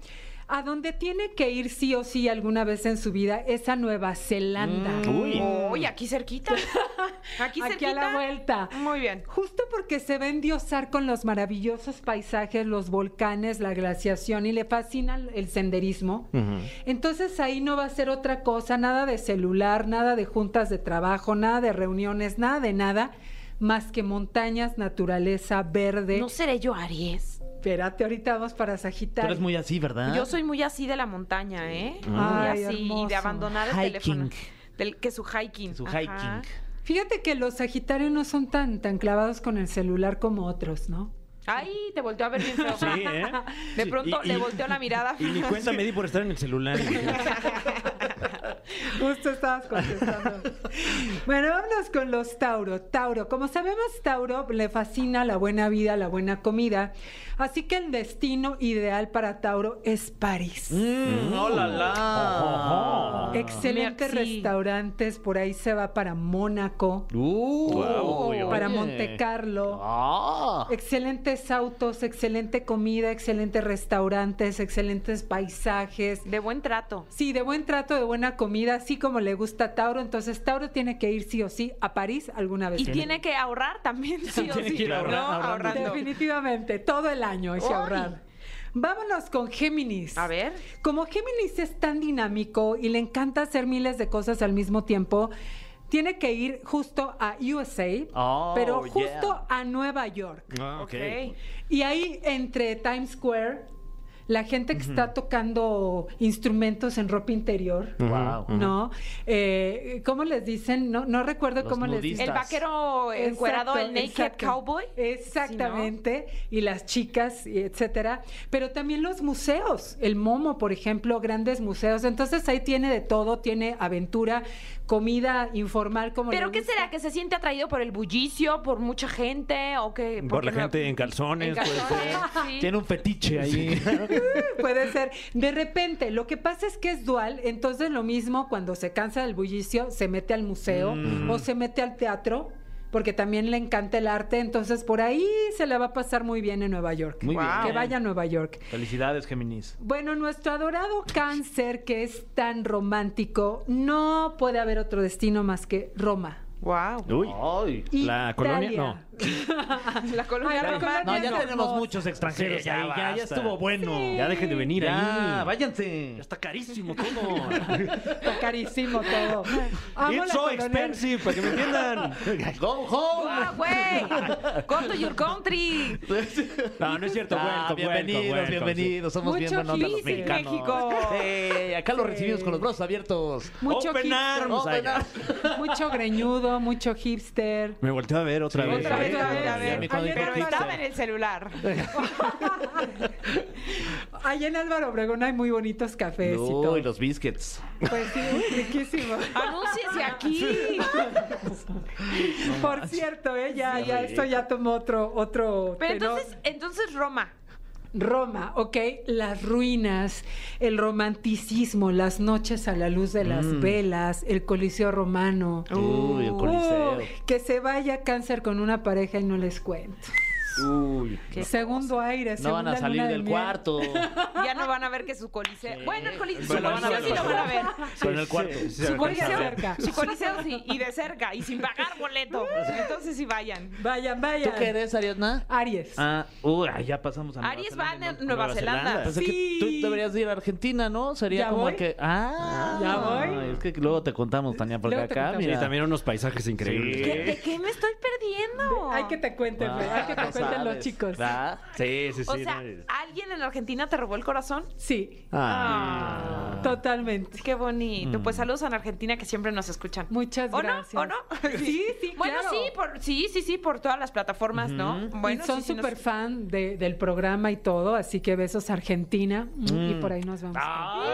A donde tiene que ir sí o sí alguna vez en su vida es a Nueva Zelanda. Mm. Uy. Uy, aquí cerquita. Aquí Aquí cerquita. a la vuelta. Muy bien. Justo porque se ve endiosar con los maravillosos paisajes, los volcanes, la glaciación y le fascina el senderismo. Entonces ahí no va a ser otra cosa, nada de celular, nada de juntas de trabajo, nada de reuniones, nada de nada, más que montañas, naturaleza, verde. ¿No seré yo Aries? Espérate, ahorita vamos para Tú Sagitario. eres muy así, ¿verdad? Yo soy muy así de la montaña, ¿eh? Muy Ay, así, hermoso. de abandonar el Hiking. teléfono. Del, que su hiking. Su Ajá. hiking. Fíjate que los Sagitarios no son tan, tan clavados con el celular como otros, ¿no? Ay, te volteó a ver bien feo. Sí, ¿eh? De pronto y- le volteó la mirada. Y ni cuenta me di por estar en el celular. Justo estabas contestando. bueno, vámonos con los Tauro. Tauro, como sabemos, Tauro le fascina la buena vida, la buena comida. Así que el destino ideal para Tauro es París. Mm, ¡Hola, la! Excelentes Merci. restaurantes, por ahí se va para Mónaco, Uh, para oye. Monte Carlo. Ah. Excelentes autos, excelente comida, excelentes restaurantes, excelentes paisajes. De buen trato. Sí, de buen trato, de buena comida, así como le gusta a Tauro. Entonces, Tauro tiene que ir sí o sí a París alguna vez. Y tiene que ahorrar también, sí o Tiene sí. que ir ¿no? ahorra- ahorrando. ahorrando. Definitivamente, todo el año hay que Uy. ahorrar. Vámonos con Géminis. A ver. Como Géminis es tan dinámico y le encanta hacer miles de cosas al mismo tiempo, tiene que ir justo a USA, Oh, pero yeah. justo a Nueva York. Ah, ok. Ok. Y ahí entre Times Square, la gente que está tocando instrumentos en ropa interior, Wow. ¿no? Eh, ¿Cómo les dicen? No, no recuerdo Los cómo les dicen. El vaquero encuerado, el naked exacto. cowboy. Exactamente. Y las chicas, y etcétera. Pero también los museos. El Momo, por ejemplo, grandes museos. Entonces ahí tiene de todo. Tiene aventura, comida informal como ¿Pero qué gusta. será? ¿Que se siente atraído por el bullicio, por mucha gente o que Por la no- gente en calzones. en puede ser. calzones, sí. Tiene un fetiche ahí. Puede ser. De repente, lo que pasa es que es dual, entonces lo mismo cuando se cansa del bullicio, se mete al museo o se mete al teatro, porque también le encanta el arte, entonces por ahí se le va a pasar muy bien en Nueva York. Muy bien. Que vaya a Nueva York. Felicidades, Géminis. Bueno, nuestro adorado cáncer, que es tan romántico, no puede haber otro destino más que Roma. Wow. Uy. Ay. La colonia, Italia. La colonia Ay, la romana. No, ya no, tenemos no. muchos extranjeros Sí, ya ahí. Ya, estuvo bueno. Ya dejen de venir Ya, ahí. váyanse. Ya está carísimo todo. Está carísimo todo. Amo It's so colonia- expensive, para que me entiendan. Go home. ¡Ah, güey! Go to your country. No, no es cierto. Ah, welcome, bienvenidos, welcome, bienvenidos. Somos bien Mucho buenos los mexicanos. México. Acá lo recibimos con los brazos abiertos. Mucho Open hipster. arms. Open allá. arms. Mucho greñudo, mucho hipster. Me volteó a ver otra Sí. vez. Otra vez, Sí, a ver, a sí, ver. mi código Pero estaba en el celular. Allá en Álvaro Obregón hay muy bonitos cafés y todo. Uy, los biscuits. Pues sí, riquísimo. Anúnciese aquí. Por cierto, ¿eh? ya, ya, esto ya tomó otro, otro Pero tenor. entonces, entonces Roma. Roma, ¿ok? Las ruinas, el romanticismo, las noches a la luz de las velas, el Coliseo romano. Uy, el coliseo. Uy, que se vaya cáncer con una pareja y no les cuento. Uy. Segundo aire, No van a salir del cuarto. Ya no van a ver que su coliseo. Bueno, el coliseo Bueno, su coliseo sí, sí lo van a ver. Con el cuarto. Sí, sí, Su sí, coliseo, de cerca. su coliseo sí, y de cerca, y sin pagar boleto. Entonces sí vayan. Vayan, ¿Tú vayan. qué eres, Ariadna? Aries. Ah, uy, ya pasamos a Nueva Aries va a Zelanda. Nueva Nueva Zelanda. Zelanda. Sí. que tú deberías de ir a Argentina, ¿no? Sería ¿Ya como voy? que. Ah, ¿Ya voy? Es que luego te contamos, Tania, porque Luego acá, contamos. Sí, mira. también unos paisajes increíbles. Sí. ¿Qué- ¿De qué me estoy perdiendo? Hay que te cuenten, Ah, hay que te no los sabes, chicos. ¿verdad? Sí, sí, sí. O sea, no, ¿alguien en Argentina te robó el corazón? Sí, Ah. totalmente. Qué bonito. Pues saludos a Argentina que siempre nos escuchan. Muchas ¿O no? gracias. ¿O no? Sí, sí, Bueno, claro. sí, por, sí, sí, sí, por todas las plataformas, ¿no? Bueno, y son sí, sí, nos- súper fan de- del programa y todo, así que besos Argentina y por ahí nos vamos. Ah.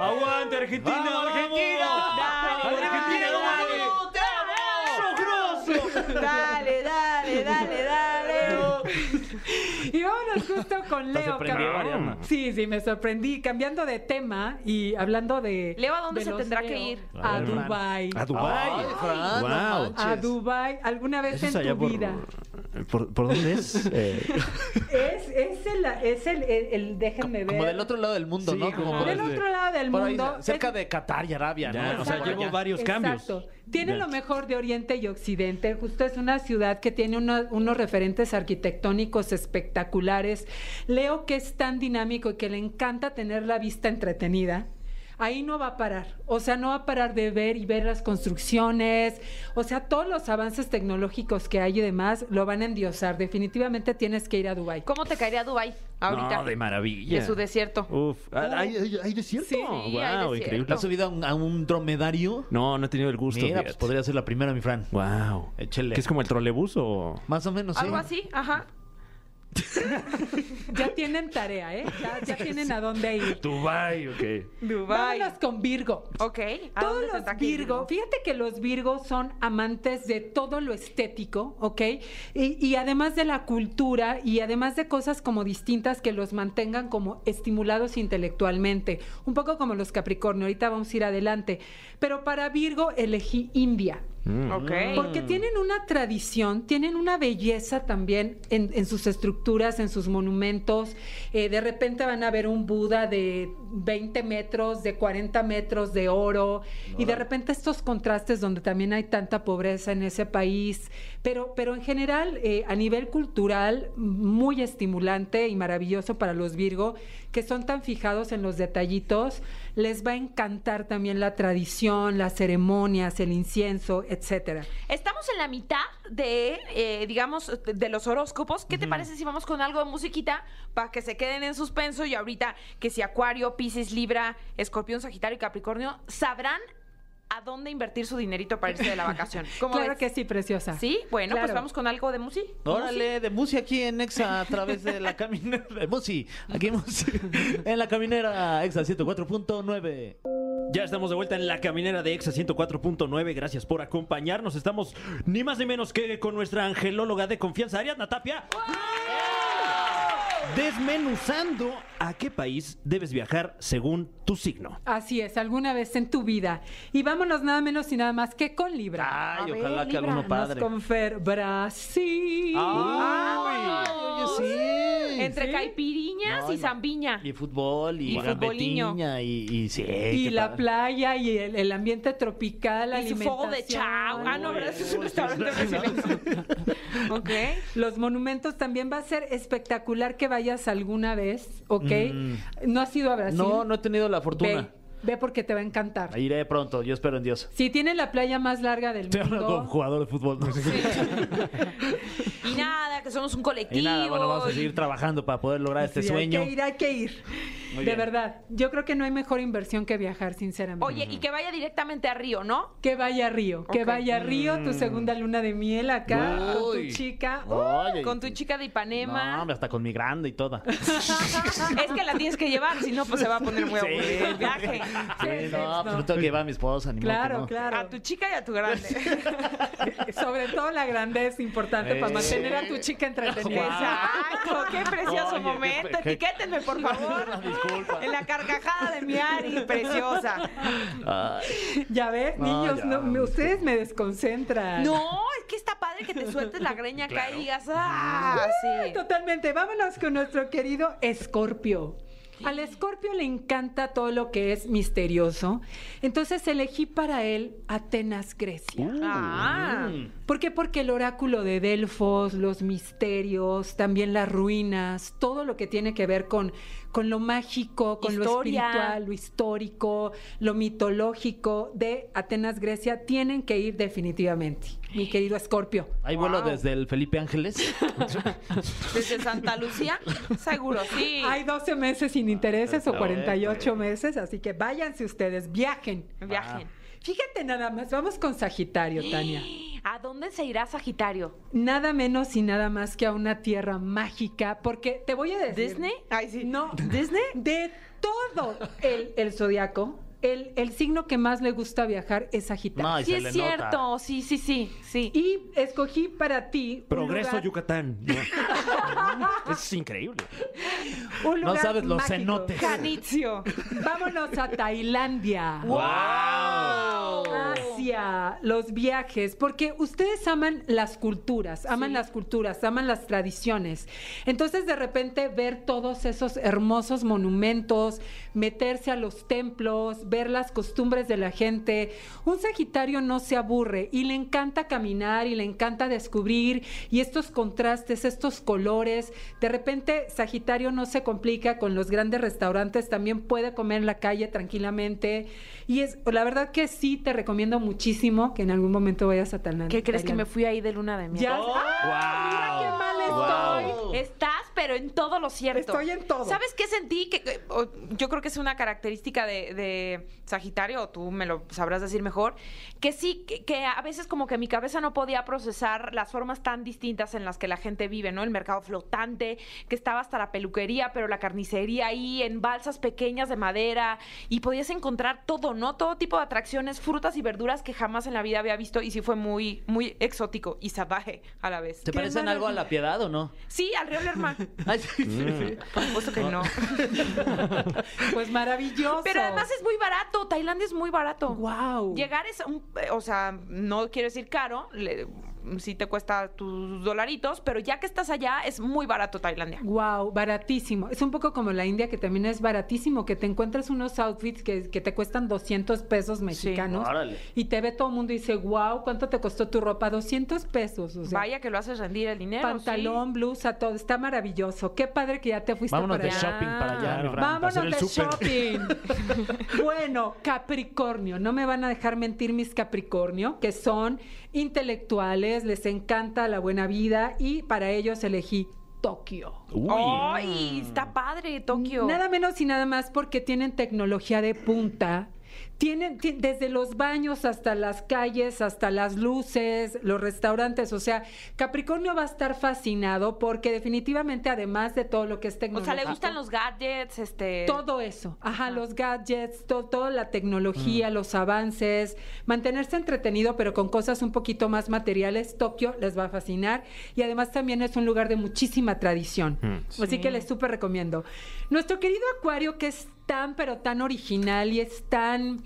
¡Aguante, Argentina! ¡Vamos, Argentina! Dale, ¡Argentina, dale, Dale, dale, dale, dale. Y vámonos justo con ¿Te Leo. cam-? Sí, sí, me sorprendí. Cambiando de tema y hablando de. Leo, ¿a dónde de se tendrá Leo, que ir? A. Dubai. A Dubái. Ay, Fran, no Wow. A Dubai. ¿Alguna vez ¿Eso es en tu por, vida? Por, por dónde es? Eh, Es, es, el, es el, el- el- déjenme ver. Como del otro lado del mundo, Sí, ¿no? como por Del el- otro lado del ahí, mundo. cerca es- de Qatar y Arabia, Ya, ¿no? o sea, llevo varios cambios. Exacto. Tiene Ya. lo mejor de Oriente y Occidente. Justo es una ciudad que tiene una- unos referentes arquitectónicos espectaculares. Leo que es tan dinámico y que le encanta tener la vista entretenida. Ahí no va a parar. O sea, no va a parar de ver y ver las construcciones. O sea, todos los avances tecnológicos que hay y demás lo van a endiosar. Definitivamente tienes que ir a Dubái. ¿Cómo te caería Dubai ahorita? No, de maravilla. De su desierto. Uf, ¿hay, hay- hay desierto? Sí, hay Wow, desierto. increíble. ¿Le has subido a un, a un dromedario? No, no he tenido el gusto. Mira, pues podría ser la primera, mi Fran. Wow. Échele. ¿Qué es como el trolebús o...? Más o menos, sí. Algo así, ajá. Ya tienen tarea, ¿eh? Ya, ya tienen a dónde ir. Dubai, ok. Dubai. Vámonos con Virgo. Ok. ¿a Todos dónde los Virgo, fíjate que los Virgos son amantes de todo lo estético, ¿ok? Y, y además de la cultura y además de cosas como distintas que los mantengan como estimulados intelectualmente, un poco como los Capricornio, ahorita vamos a ir adelante. Pero para Virgo elegí India. Ok. Porque tienen una tradición, tienen una belleza también en, en sus estructuras, en sus monumentos. Eh, de repente van a ver un Buda de 20 metros, de 40 metros de oro. Y de repente estos contrastes donde también hay tanta pobreza en ese país. Pero, pero en general, eh, a nivel cultural, muy estimulante y maravilloso para los Virgo, que son tan fijados en los detallitos. Les va a encantar también la tradición, las ceremonias, el incienso, etcétera. Estamos en la mitad de, eh, digamos, de los horóscopos. ¿Qué te parece si vamos con algo de musiquita para que se queden en suspenso y ahorita que si Acuario, Piscis, Libra, Escorpión, Sagitario y Capricornio sabrán a dónde invertir su dinerito para irse de la vacación? ¿Cómo Claro ves? que sí, preciosa. Sí, bueno, pues vamos con algo de música. Órale, de Musi aquí en Exa a través de la caminera. De Musi, aquí en Musi. En la caminera Exa 104.9. Ya estamos de vuelta en la caminera de Exa 104.9. Gracias por acompañarnos. Estamos ni más ni menos que con nuestra angelóloga de confianza, Ariadna Tapia. Desmenuzando a qué país debes viajar según tu signo. Así es, alguna vez en tu vida. Y vámonos nada menos y nada más que con Libra. Ay, A ver, ojalá que Libra, alguno padre. con Fer, Brasil. Ay, oye, sí. Entre Sí. caipiriñas No, y no. zambiña. Y fútbol, y, Y futboliño. gambetiña, y, y sí. y la padre. playa y el, el ambiente tropical, Y su fuego de chao. Ah, no, ¿verdad? Es un restaurante brasileño. Ok. Los monumentos también va a ser espectacular que vayas alguna vez, ¿ok? ¿No has ido a Brasil? No, no he tenido la fortuna. Ve, ve porque te va a encantar. Iré pronto, yo espero en Dios. Si tiene la playa más larga del Estoy hablando como mundo. jugador de fútbol. ¿no? Y nada, que somos un colectivo. Y nada, bueno, vamos a seguir trabajando para poder lograr este Sí, sueño. Hay que ir, hay que ir. Muy de bien. verdad. Yo creo que no hay mejor inversión que viajar, sinceramente. Oye, y que vaya directamente a Río, ¿no? Que vaya a Río, que Ok. vaya a Río, tu segunda luna de miel acá, con tu chica. Oye, Con tu chica de Ipanema. No, hombre, hasta con mi grande y toda. Es que la tienes que llevar, si no, pues se va a poner muy aburrido el viaje. Sí, no, pues no tengo que llevar a mi esposa, ni Claro, no. claro. A tu chica y a tu grande. Sobre todo la grandeza importante para Eh. mantener a tu chica entretenida. Exacto, qué precioso Oye, momento. qué- Etiquétenme, por favor. Disculpa. En la carcajada de mi Ari, preciosa. Ay, Ya ves, No, niños, ya. no, me- ustedes me desconcentran. No, es que está padre que te sueltes la greña acá y digas, ah, sí. Totalmente. Vámonos con nuestro querido Escorpio. Al Escorpio le encanta todo lo que es misterioso. Entonces elegí para él Atenas, Grecia. Ah, ¿Por qué? Porque el oráculo de Delfos, los misterios, también las ruinas, todo lo que tiene que ver con, con lo mágico, con lo espiritual, lo histórico, lo mitológico de Atenas, Grecia, tienen que ir definitivamente, mi querido Escorpio. ¿Hay vuelo Wow. desde el Felipe Ángeles? desde Santa Lucía, seguro, sí. Hay 12 meses sin intereses o Está 48 meses, así que váyanse ustedes, viajen. Viajen. Fíjate nada más, vamos con Sagitario, Tania. ¿A dónde se irá Sagitario? Nada menos y nada más que a una tierra mágica, porque te voy a decir. ¿Disney? Ay, sí. No. ¿Disney? De todo el, el zodiaco, el, el signo que más le gusta viajar es Sagitario. No, Sí es cierto, nota. sí, sí, sí, sí. Y escogí para ti. un Progreso lugar- Yucatán. No. es increíble. un No lugar sabes los mágico. cenotes. Canitzio. Vámonos a Tailandia. ¡Wow! Asia, los viajes, porque ustedes aman las culturas, aman las culturas, aman las tradiciones. Entonces, de repente, ver todos esos hermosos monumentos, meterse a los templos, ver las costumbres de la gente. Un Sagitario no se aburre y le encanta caminar y le encanta descubrir y estos contrastes, estos colores. De repente, Sagitario no se complica con los grandes restaurantes, también puede comer en la calle tranquilamente. Y es, la verdad que sí, te recomiendo muchísimo que en algún momento vayas a Tailandia. ¿Qué crees que me fui ahí de luna de miel? Ya, ¡Ah! mira qué mal estoy. Estás, pero en todo lo cierto. Estoy en todo. ¿Sabes qué sentí? Que, yo creo que es una característica de, de Sagitario, o tú me lo sabrás decir mejor, que sí, que, que a veces como que mi cabeza no podía procesar las formas tan distintas en las que la gente vive, ¿no? El mercado flotante, que estaba hasta la peluquería, pero la carnicería ahí, en balsas pequeñas de madera, y podías encontrar todo, ¿no? Todo tipo de atracciones, frutas y verduras que jamás en la vida había visto, y sí fue muy, muy exótico y salvaje a la vez. ¿Te parecen algo a la piedad o no? Sí, al río Lerma. Sí. Por supuesto que no. Pues maravilloso. Pero además es muy barato. Tailandia es muy barato. Wow. Llegar es, un, eh, o sea, no quiero decir caro, le- sí te cuesta tus dolaritos, pero ya que estás allá es muy barato Tailandia. Wow, baratísimo. Es un poco como la India, que también es baratísimo, que te encuentras unos outfits que, que te cuestan 200 pesos mexicanos. Órale. Y te ve todo el mundo y dice, wow, ¿cuánto te costó tu ropa? 200 pesos. O sea, Vaya que lo haces rendir el dinero. pantalón, blusa, todo. Está maravilloso. Qué padre que ya te fuiste Vámonos para de allá. shopping para allá, Fran. Vámonos el de shopping. bueno, Capricornio. No me van a dejar mentir mis Capricornio, que son intelectuales, les encanta la buena vida y para ellos elegí Tokio. Uy. ¡Ay! Está padre Tokio. Nada menos y nada más porque tienen tecnología de punta. Tienen ti- desde los baños hasta las calles, hasta las luces, los restaurantes. O sea, Capricornio va a estar fascinado porque definitivamente, además de todo lo que es O tecnología. sea, le gustan los gadgets, este... Todo eso, ajá, los gadgets, to- toda la tecnología, los avances, mantenerse entretenido, pero con cosas un poquito más materiales, Tokio les va a fascinar y además también es un lugar de muchísima tradición. Así que les súper recomiendo. Nuestro querido Acuario, que es tan, pero tan original y es tan,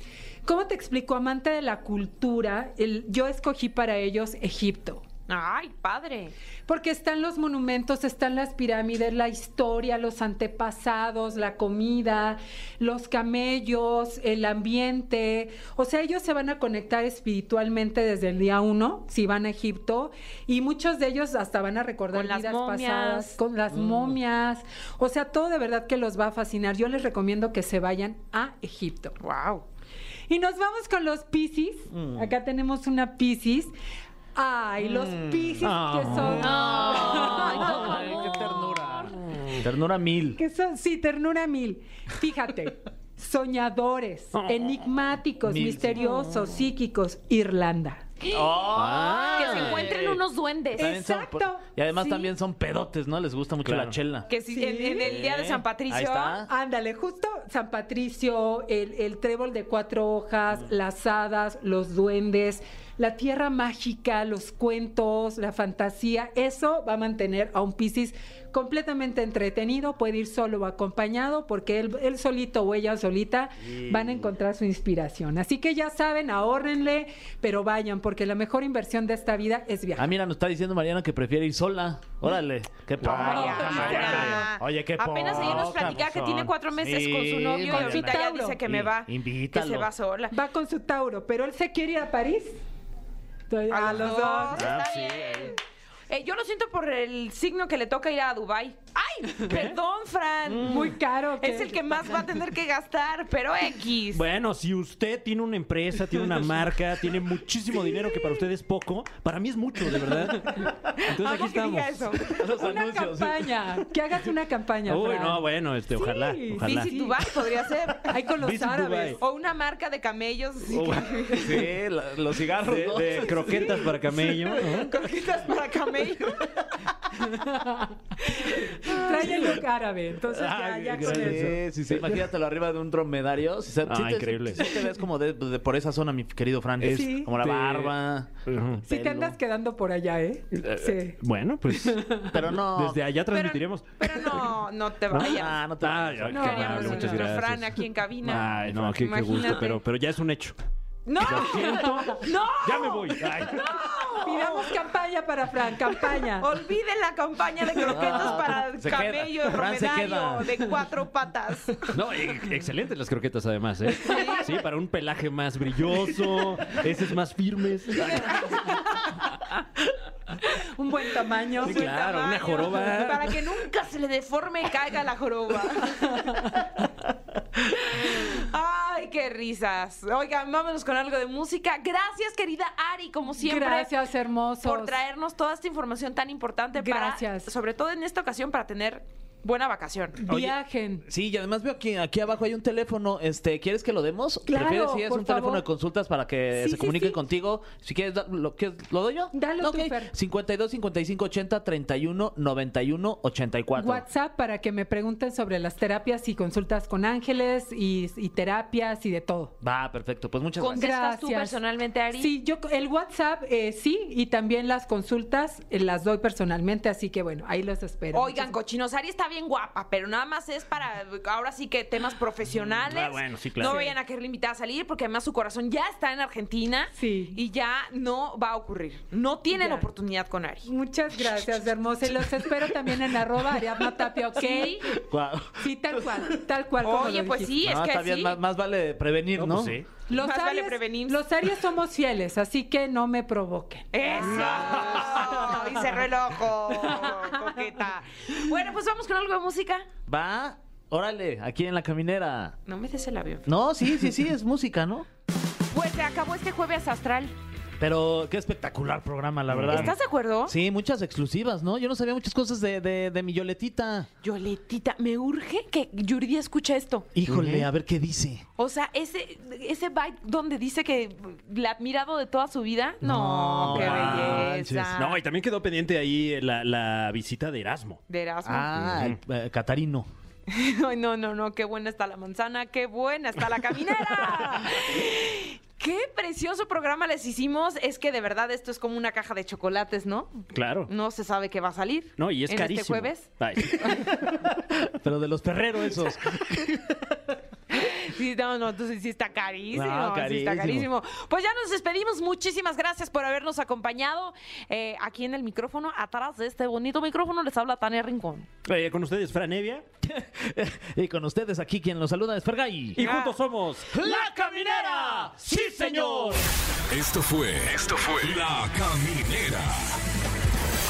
¿cómo te explico? Amante de la cultura, el- yo escogí para ellos Egipto. ¡Ay, padre! Porque están los monumentos, están las pirámides, la historia, los antepasados, la comida, los camellos, el ambiente. O sea, ellos se van a conectar espiritualmente desde el día uno, si van a Egipto, y muchos de ellos hasta van a recordar Con vidas pasadas, con las momias. O sea, todo de verdad que los va a fascinar. Yo les recomiendo que se vayan a Egipto. ¡Wow! Y nos vamos con los Piscis. Acá tenemos una Piscis. Ay, los Piscis que son. Ay, qué ternura. Ternura mil. Que son, sí, ternura mil. Fíjate, soñadores, enigmáticos, Mil, sí. misteriosos, psíquicos, Irlanda. Ah, Que se encuentren unos duendes. También son- Exacto. y además Sí. también son pedotes, ¿no? Les gusta mucho Claro. la chela. Que si Sí. en, en el día de San Ahí Patricio... está. Ándale, justo San Patricio, el, el trébol de cuatro hojas, las hadas, los duendes, la tierra mágica, los cuentos, la fantasía, eso va a mantener a un Piscis completamente entretenido, puede ir solo o acompañado, porque él, él solito o ella solita van a encontrar su inspiración. Así que ya saben, ahórrenle, pero vayan, porque la mejor inversión de esta vida es viajar. Ah, mira, nos está diciendo Mariana que prefiere ir sola. Órale, qué poca. Oye, qué Apenas ayer nos poca, platicaba que tiene cuatro meses Sí, con su novio y ahorita ya Tauro. dice que me va. Invítalo. Que se va sola. Va con su Tauro, pero él se quiere ir a París. A a los dos. Ah, sí. Eh, yo lo siento por el signo que le toca ir a Dubai. ¡Ay! Perdón, Fran. Muy caro. Es el que más va a tener que gastar, pero X. Bueno, si usted tiene una empresa, tiene una marca, tiene muchísimo dinero que para usted es poco, para mí es mucho, de verdad. Entonces aquí Amo que estamos. diga eso. Los Una anuncios. campaña. Que hagas una campaña. Uy, Fran. no, bueno, este, ojalá, Sí, ojalá. Visit Dubai podría ser. Ahí con los Visit árabes. Dubai. O una marca de camellos. Oh, que- Sí, la- los cigarros. De, ¿no? de croquetas para camello. ¿no? Croquetas para camello. Trae el look árabe. Entonces ya, Ay, ya con eso. Sí, sí, sí. Imagínatelo arriba de un dromedario. Sí, se- Ah, sí te, increíble. Sí te ves como de, de por esa zona, mi querido Fran. Es- Sí. Como la de- barba. Ujú. Sí te pelo. andas quedando por allá, ¿eh? Sí. Bueno, pues Pero no. desde allá transmitiremos. Pero, pero no, no te vayas. Ah, no te Ay, ay, No, qué Queríamos amable, a muchas nuestro gracias. Fran aquí en cabina. Ay, no, qué, qué gusto, Imagínate. pero, pero ya es un hecho. ¡No! Lo siento. ¡No! Ya me voy. Ay. Pidamos campaña para Fran, campaña. Olviden la campaña de croquetas para el Se queda. camello Fran se dromedario queda. de cuatro patas. No, e- excelentes las croquetas además, ¿eh? Sí, para un pelaje más brilloso, heces más firmes. Un buen tamaño. Sí, claro, una joroba. Para que nunca se le deforme y caiga la joroba. Qué risas. Oigan, vámonos con algo de música. Gracias, querida Ari, como siempre. Gracias, hermosos. por traernos toda esta información tan importante Gracias. para, sobre todo en esta ocasión, para tener buena vacación. Viajen. Sí, y además veo aquí, aquí abajo hay un teléfono. Este, ¿quieres que lo demos? Claro, ¿Prefieres si es por un teléfono favor. de consultas para que Sí, se sí, comuniquen sí. contigo? Si quieres, da- ¿lo, quieres- ¿lo doy yo? Dalo tú, Ok. Fer. 52 55 80 31 91 84. WhatsApp para que me pregunten sobre las terapias y consultas con ángeles y, y terapias y de todo. Va, perfecto. Pues muchas gracias. ¿Contestas tú Gracias. personalmente, Ari? Sí, yo el WhatsApp eh, sí y también las consultas eh, las doy personalmente, así que bueno, ahí los espero. Oigan, cochinos, Ari está bien guapa, pero nada más es para ahora sí que temas profesionales. Ah, bueno, sí, claro. No Sí. vayan a quererle invitar a salir porque además su corazón ya está en Argentina Sí. y ya no va a ocurrir. No tienen Ya. oportunidad con Ari. Muchas gracias, hermosa. Y los espero también en arroba Ariadna Tapia, ¿ok? Sí, tal cual, tal cual. como Oye, lo pues dijiste. sí, es No, que está bien, sí. más, más vale prevenir, ¿no? No, pues sí. Los Más vale prevenir. los Aries somos fieles, así que no me provoquen. ¡Eso! y cerró el ojo, coqueta. Bueno, pues vamos con algo de música. Va, órale, aquí en la caminera. No me des el avión. No, sí, sí, sí, es música, ¿no? Pues se acabó este jueves astral. Pero qué espectacular programa, la verdad. ¿Estás de acuerdo? Sí, muchas exclusivas, ¿no? Yo no sabía muchas cosas de, de, de mi Yoletita. Yoletita, me urge que Yuridia escuche esto. Híjole, a ver qué dice. O sea, ese, ese byte donde dice que la ha admirado de toda su vida. No, No qué manches. belleza. No, y también quedó pendiente ahí la, la visita de Erasmo. De Erasmo. Ah, eh, Catarino. Ay, no, no, no, qué buena está la manzana, qué buena está la caminera. Qué precioso programa les hicimos. Es que de verdad esto es como una caja de chocolates, ¿no? Claro. No se sabe qué va a salir. No, y es en carísimo. Este jueves. Ay. Pero de los perreros esos. Sí, no, no, entonces sí está carísimo. No, sí está carísimo. carísimo. Pues ya nos despedimos. Muchísimas gracias por habernos acompañado eh, aquí en el micrófono. Atrás de este bonito micrófono les habla Tania Rincón. Eh, con ustedes, Fran Evia. y con ustedes aquí quien los saluda es Fergay. Y juntos somos ¡La Caminera! ¡Sí, señor! Esto fue. Esto fue. La Caminera.